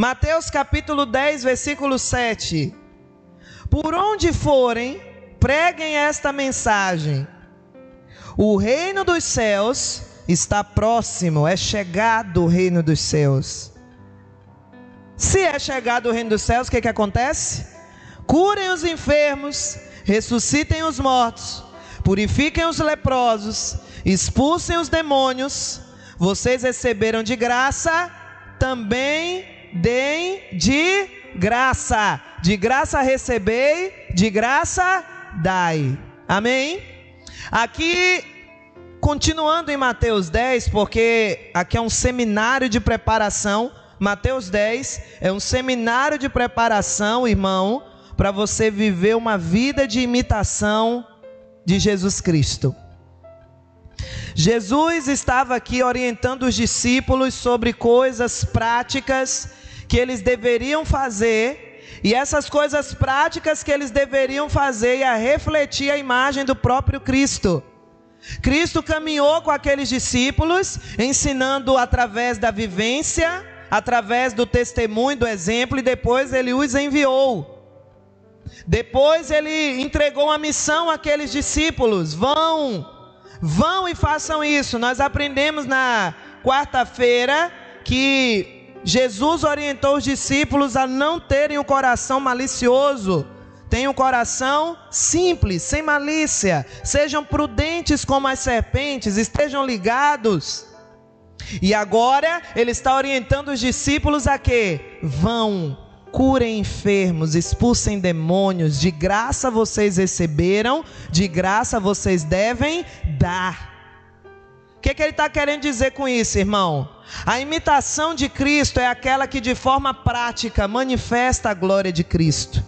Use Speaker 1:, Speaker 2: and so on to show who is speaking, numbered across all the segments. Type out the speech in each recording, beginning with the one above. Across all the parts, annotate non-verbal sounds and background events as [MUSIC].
Speaker 1: Mateus capítulo 10, versículo 7. Por onde forem, preguem esta mensagem: O reino dos céus está próximo, é chegado o reino dos céus. Se é chegado o reino dos céus, o que, que acontece? Curem os enfermos, ressuscitem os mortos, purifiquem os leprosos, expulsem os demônios. Vocês receberam de graça, também deem de graça. De graça recebei, de graça dai. Amém? Aqui, continuando em Mateus 10, porque aqui é um seminário de preparação. Mateus 10 é um seminário de preparação, irmão, para você viver uma vida de imitação de Jesus Cristo. Jesus estava aqui orientando os discípulos sobre coisas práticas que eles deveriam fazer e essas coisas práticas que eles deveriam fazer ia refletir a imagem do próprio Cristo. Cristo caminhou com aqueles discípulos, ensinando através da vivência, através do testemunho, do exemplo, e depois ele os enviou. Depois ele entregou uma missão àqueles discípulos: vão, vão e façam isso. Nós aprendemos na quarta-feira que Jesus orientou os discípulos a não terem o um coração malicioso, tenham um coração simples, sem malícia, sejam prudentes como as serpentes, estejam ligados. E agora ele está orientando os discípulos a que vão, curem enfermos, expulsem demônios, de graça vocês receberam, de graça vocês devem dar. O que, que ele está querendo dizer com isso, irmão? A imitação de Cristo é aquela que de forma prática manifesta a glória de Cristo.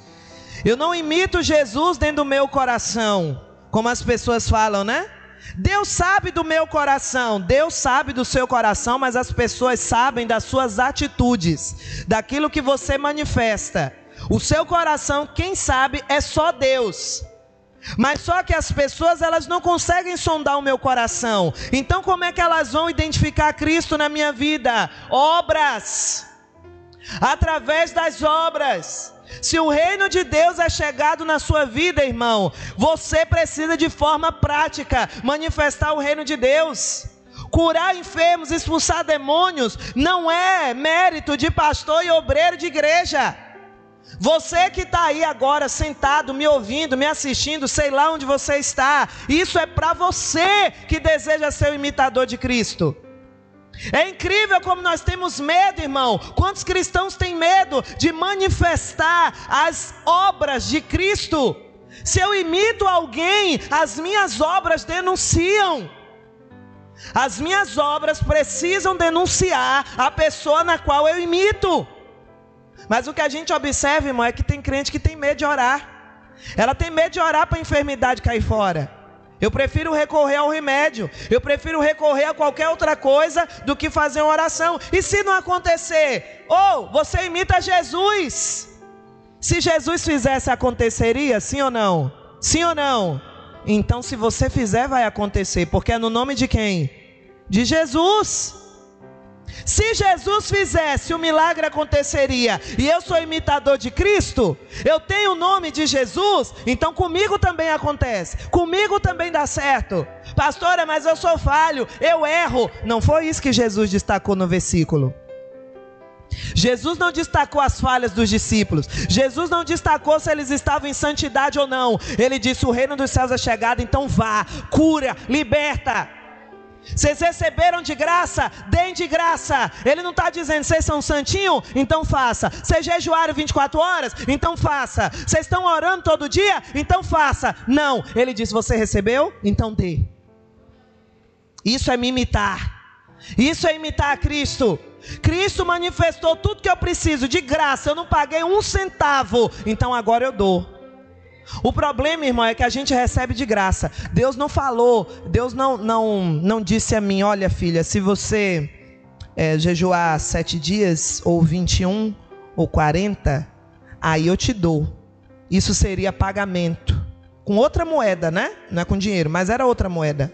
Speaker 1: Eu não imito Jesus dentro do meu coração, como as pessoas falam, né? Deus sabe do meu coração, Deus sabe do seu coração, mas as pessoas sabem das suas atitudes, daquilo que você manifesta. O seu coração, quem sabe, é só Deus. Mas só que as pessoas elas não conseguem sondar o meu coração. Então como é que elas vão identificar Cristo na minha vida? Obras. Através das obras. Se o reino de Deus é chegado na sua vida, irmão, você precisa de forma prática manifestar o reino de Deus. Curar enfermos, expulsar demônios, não é mérito de pastor e obreiro de igreja. Você que está aí agora sentado, me ouvindo, me assistindo, sei lá onde você está, isso é para você que deseja ser o imitador de Cristo. É incrível como nós temos medo, irmão. Quantos cristãos têm medo de manifestar as obras de Cristo? Se eu imito alguém, as minhas obras denunciam. As minhas obras precisam denunciar a pessoa na qual eu imito. Mas o que a gente observa, irmão, é que tem crente que tem medo de orar. Ela tem medo de orar para a enfermidade cair fora. Eu prefiro recorrer ao remédio. Eu prefiro recorrer a qualquer outra coisa do que fazer uma oração. E se não acontecer? Ou oh, você imita Jesus. Se Jesus fizesse, aconteceria? Sim ou não? Sim ou não? Então, se você fizer, vai acontecer. Porque é no nome de quem? De Jesus. Se Jesus fizesse, o milagre aconteceria. E eu sou imitador de Cristo, eu tenho o nome de Jesus, então comigo também acontece. Comigo também dá certo. Pastora, mas eu sou falho, eu erro. Não foi isso que Jesus destacou no versículo. Jesus não destacou as falhas dos discípulos. Jesus não destacou se eles estavam em santidade ou não. Ele disse: O reino dos céus é chegado, então vá, cura, liberta. Vocês receberam de graça, deem de graça. Ele não está dizendo, vocês são santinho, então faça. Vocês jejuaram 24 horas, então faça. Vocês estão orando todo dia, então faça. Não, ele disse, você recebeu, então dê. Isso é me imitar. Isso é imitar a Cristo. Cristo manifestou tudo que eu preciso de graça. Eu não paguei um centavo, então agora eu dou. O problema, irmão, é que a gente recebe de graça. Deus não falou, Deus não, não, não disse a mim: olha, filha, se você é, jejuar sete dias, ou 21, ou 40, aí eu te dou. Isso seria pagamento. Com outra moeda, né? Não é com dinheiro, mas era outra moeda.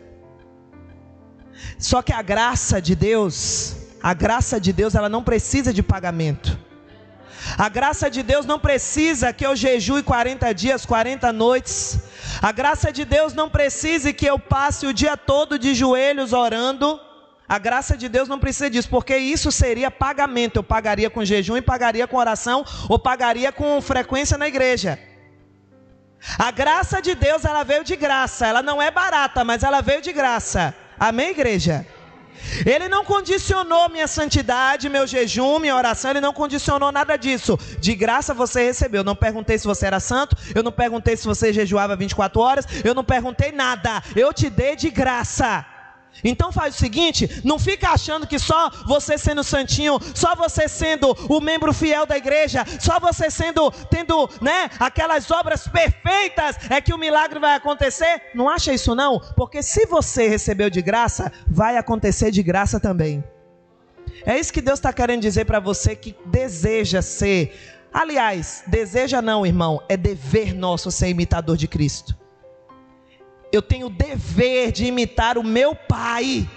Speaker 1: Só que a graça de Deus, a graça de Deus, ela não precisa de pagamento. A graça de Deus não precisa que eu jejue 40 dias, 40 noites. A graça de Deus não precisa que eu passe o dia todo de joelhos orando. A graça de Deus não precisa disso, porque isso seria pagamento. Eu pagaria com jejum e pagaria com oração, ou pagaria com frequência na igreja. A graça de Deus, ela veio de graça. Ela não é barata, mas ela veio de graça. Amém, igreja? Ele não condicionou minha santidade, meu jejum, minha oração, ele não condicionou nada disso. De graça você recebeu. Eu não perguntei se você era santo, eu não perguntei se você jejuava 24 horas, eu não perguntei nada. Eu te dei de graça. Então faz o seguinte, não fica achando que só você sendo santinho, só você sendo o membro fiel da igreja, só você sendo tendo, né, aquelas obras perfeitas é que o milagre vai acontecer. Não acha isso não? Porque se você recebeu de graça, vai acontecer de graça também. É isso que Deus está querendo dizer para você que deseja ser. Aliás, deseja não, irmão, é dever nosso ser imitador de Cristo eu tenho o dever de imitar o meu Pai.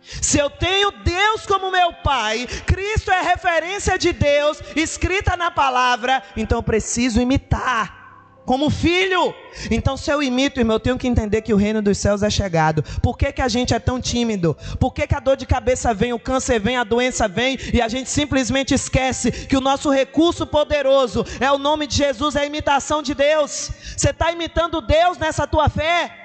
Speaker 1: Se eu tenho Deus como meu Pai, Cristo é referência de Deus, escrita na palavra, então eu preciso imitar como filho. Então, se eu imito, irmão, eu tenho que entender que o reino dos céus é chegado. Por que, que a gente é tão tímido? Por que, que a dor de cabeça vem, o câncer vem, a doença vem e a gente simplesmente esquece que o nosso recurso poderoso é o nome de Jesus, é a imitação de Deus? Você está imitando Deus nessa tua fé?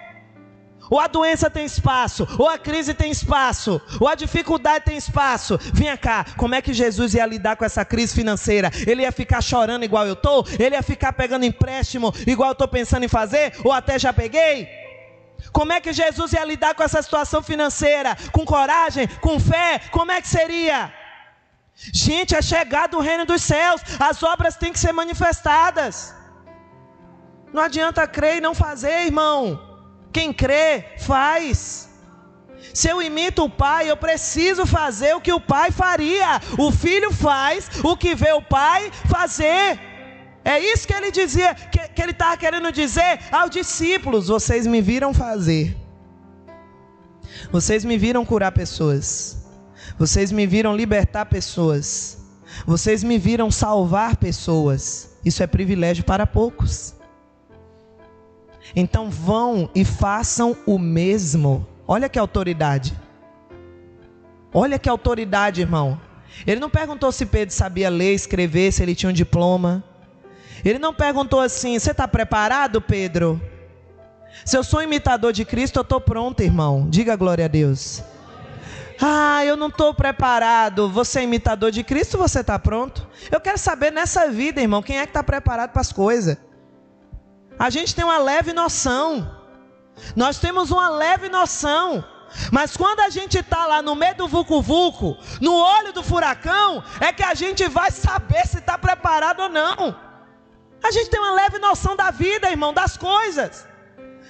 Speaker 1: Ou a doença tem espaço, ou a crise tem espaço, ou a dificuldade tem espaço. Vinha cá, como é que Jesus ia lidar com essa crise financeira? Ele ia ficar chorando igual eu estou? Ele ia ficar pegando empréstimo igual eu estou pensando em fazer? Ou até já peguei? Como é que Jesus ia lidar com essa situação financeira? Com coragem? Com fé? Como é que seria? Gente, é chegado o reino dos céus, as obras têm que ser manifestadas. Não adianta crer e não fazer, irmão. Quem crê, faz. Se eu imito o pai, eu preciso fazer o que o pai faria. O filho faz o que vê o pai fazer. É isso que ele dizia, que, que ele estava querendo dizer aos discípulos: vocês me viram fazer. Vocês me viram curar pessoas. Vocês me viram libertar pessoas. Vocês me viram salvar pessoas. Isso é privilégio para poucos. Então vão e façam o mesmo. Olha que autoridade. Olha que autoridade, irmão. Ele não perguntou se Pedro sabia ler, escrever, se ele tinha um diploma. Ele não perguntou assim: Você está preparado, Pedro? Se eu sou imitador de Cristo, eu estou pronto, irmão. Diga glória a Deus. Ah, eu não estou preparado. Você é imitador de Cristo, você está pronto? Eu quero saber nessa vida, irmão, quem é que está preparado para as coisas a gente tem uma leve noção. Nós temos uma leve noção. Mas quando a gente está lá no meio do vucu-vucu, no olho do furacão, é que a gente vai saber se está preparado ou não. A gente tem uma leve noção da vida, irmão, das coisas.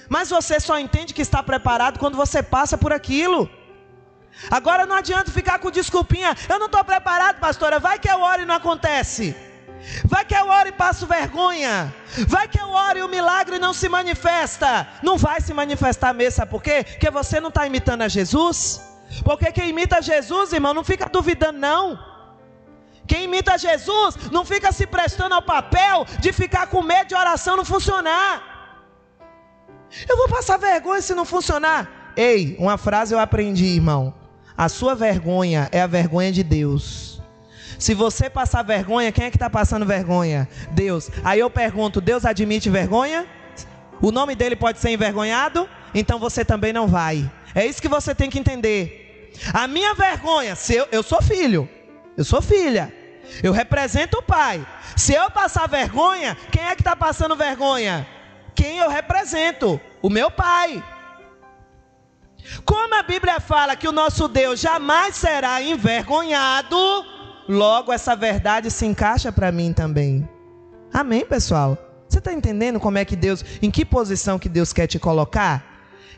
Speaker 1: Mas você só entende que está preparado quando você passa por aquilo. Agora não adianta ficar com desculpinha. Eu não estou preparado, pastora. Vai que eu oro e não acontece. Vai que eu oro e passo vergonha. Vai que eu oro e o milagre não se manifesta. Não vai se manifestar mesmo, sabe por quê? Porque você não está imitando a Jesus. Porque quem imita Jesus, irmão, não fica duvidando, não. Quem imita Jesus não fica se prestando ao papel de ficar com medo de oração não funcionar. Eu vou passar vergonha se não funcionar. Ei, uma frase eu aprendi, irmão. A sua vergonha é a vergonha de Deus. Se você passar vergonha, quem é que está passando vergonha? Deus. Aí eu pergunto: Deus admite vergonha? O nome dele pode ser envergonhado? Então você também não vai. É isso que você tem que entender. A minha vergonha, se eu, eu sou filho, eu sou filha, eu represento o pai. Se eu passar vergonha, quem é que está passando vergonha? Quem eu represento? O meu pai. Como a Bíblia fala que o nosso Deus jamais será envergonhado, Logo, essa verdade se encaixa para mim também. Amém, pessoal? Você está entendendo como é que Deus, em que posição que Deus quer te colocar?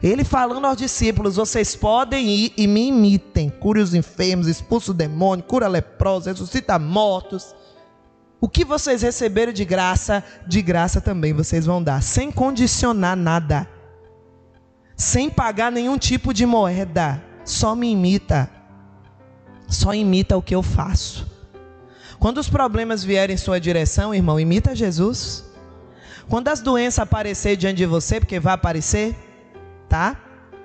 Speaker 1: Ele falando aos discípulos: vocês podem ir e me imitem. Cure os enfermos, expulsa o demônio, cura leprosos, ressuscita mortos. O que vocês receberam de graça, de graça também vocês vão dar, sem condicionar nada, sem pagar nenhum tipo de moeda. Só me imita só imita o que eu faço. Quando os problemas vierem em sua direção, irmão, imita Jesus. Quando as doenças aparecerem diante de você, porque vai aparecer, tá?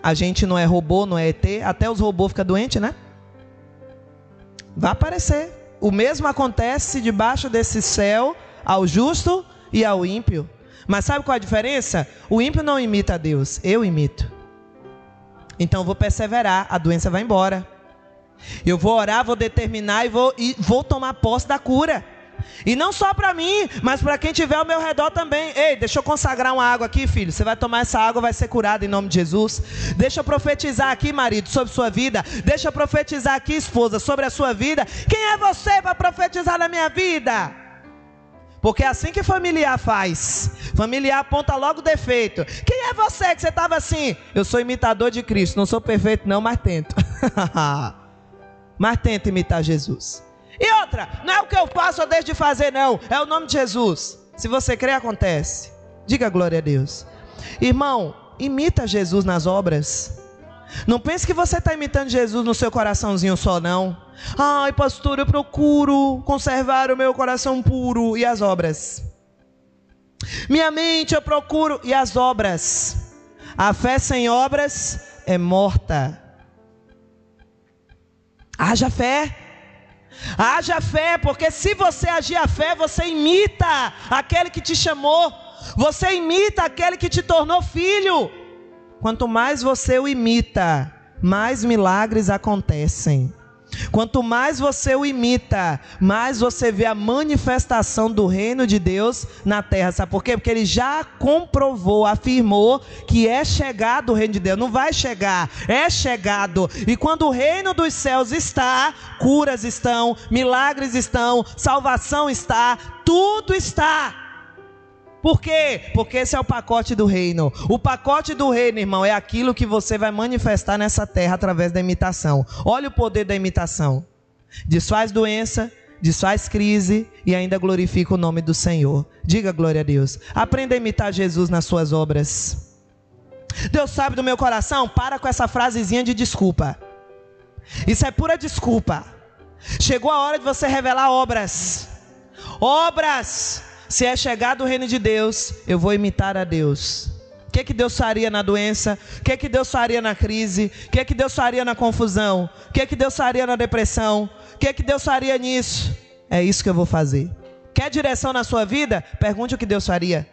Speaker 1: A gente não é robô, não é ET, até os robôs ficam doentes, né? Vai aparecer. O mesmo acontece debaixo desse céu ao justo e ao ímpio. Mas sabe qual a diferença? O ímpio não imita a Deus, eu imito. Então eu vou perseverar, a doença vai embora. Eu vou orar, vou determinar e vou, e vou tomar posse da cura. E não só para mim, mas para quem tiver ao meu redor também. Ei, deixa eu consagrar uma água aqui, filho. Você vai tomar essa água, vai ser curado em nome de Jesus. Deixa eu profetizar aqui, marido, sobre sua vida. Deixa eu profetizar aqui, esposa, sobre a sua vida. Quem é você para profetizar na minha vida? Porque é assim que familiar faz. Familiar aponta logo o defeito. Quem é você que você estava assim? Eu sou imitador de Cristo. Não sou perfeito, não, mas tento. [LAUGHS] mas tento imitar Jesus. E outra, não é o que eu faço ou deixo de fazer, não. É o nome de Jesus. Se você crê, acontece. Diga glória a Deus. Irmão, imita Jesus nas obras. Não pense que você está imitando Jesus no seu coraçãozinho só, não. Ai, pastor, eu procuro conservar o meu coração puro. E as obras? Minha mente eu procuro. E as obras? A fé sem obras é morta. Haja fé. Haja fé, porque se você agir a fé, você imita aquele que te chamou, você imita aquele que te tornou filho. Quanto mais você o imita, mais milagres acontecem. Quanto mais você o imita, mais você vê a manifestação do reino de Deus na terra. Sabe por quê? Porque ele já comprovou, afirmou que é chegado o reino de Deus. Não vai chegar, é chegado. E quando o reino dos céus está, curas estão, milagres estão, salvação está, tudo está. Por quê? Porque esse é o pacote do reino. O pacote do reino, irmão, é aquilo que você vai manifestar nessa terra através da imitação. Olha o poder da imitação. Desfaz doença, desfaz crise e ainda glorifica o nome do Senhor. Diga glória a Deus. Aprenda a imitar Jesus nas suas obras. Deus sabe do meu coração? Para com essa frasezinha de desculpa. Isso é pura desculpa. Chegou a hora de você revelar obras. Obras se é chegado o reino de Deus, eu vou imitar a Deus. O que, que Deus faria na doença? O que, que Deus faria na crise? O que, que Deus faria na confusão? O que, que Deus faria na depressão? O que, que Deus faria nisso? É isso que eu vou fazer. Quer direção na sua vida? Pergunte o que Deus faria.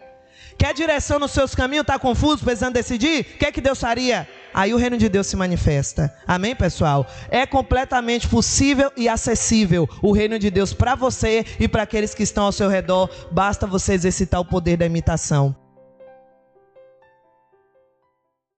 Speaker 1: Quer direção nos seus caminhos? Está confuso, precisando decidir? O que, que Deus faria? Aí o reino de Deus se manifesta. Amém, pessoal? É completamente possível e acessível o reino de Deus para você e para aqueles que estão ao seu redor. Basta você exercitar o poder da imitação.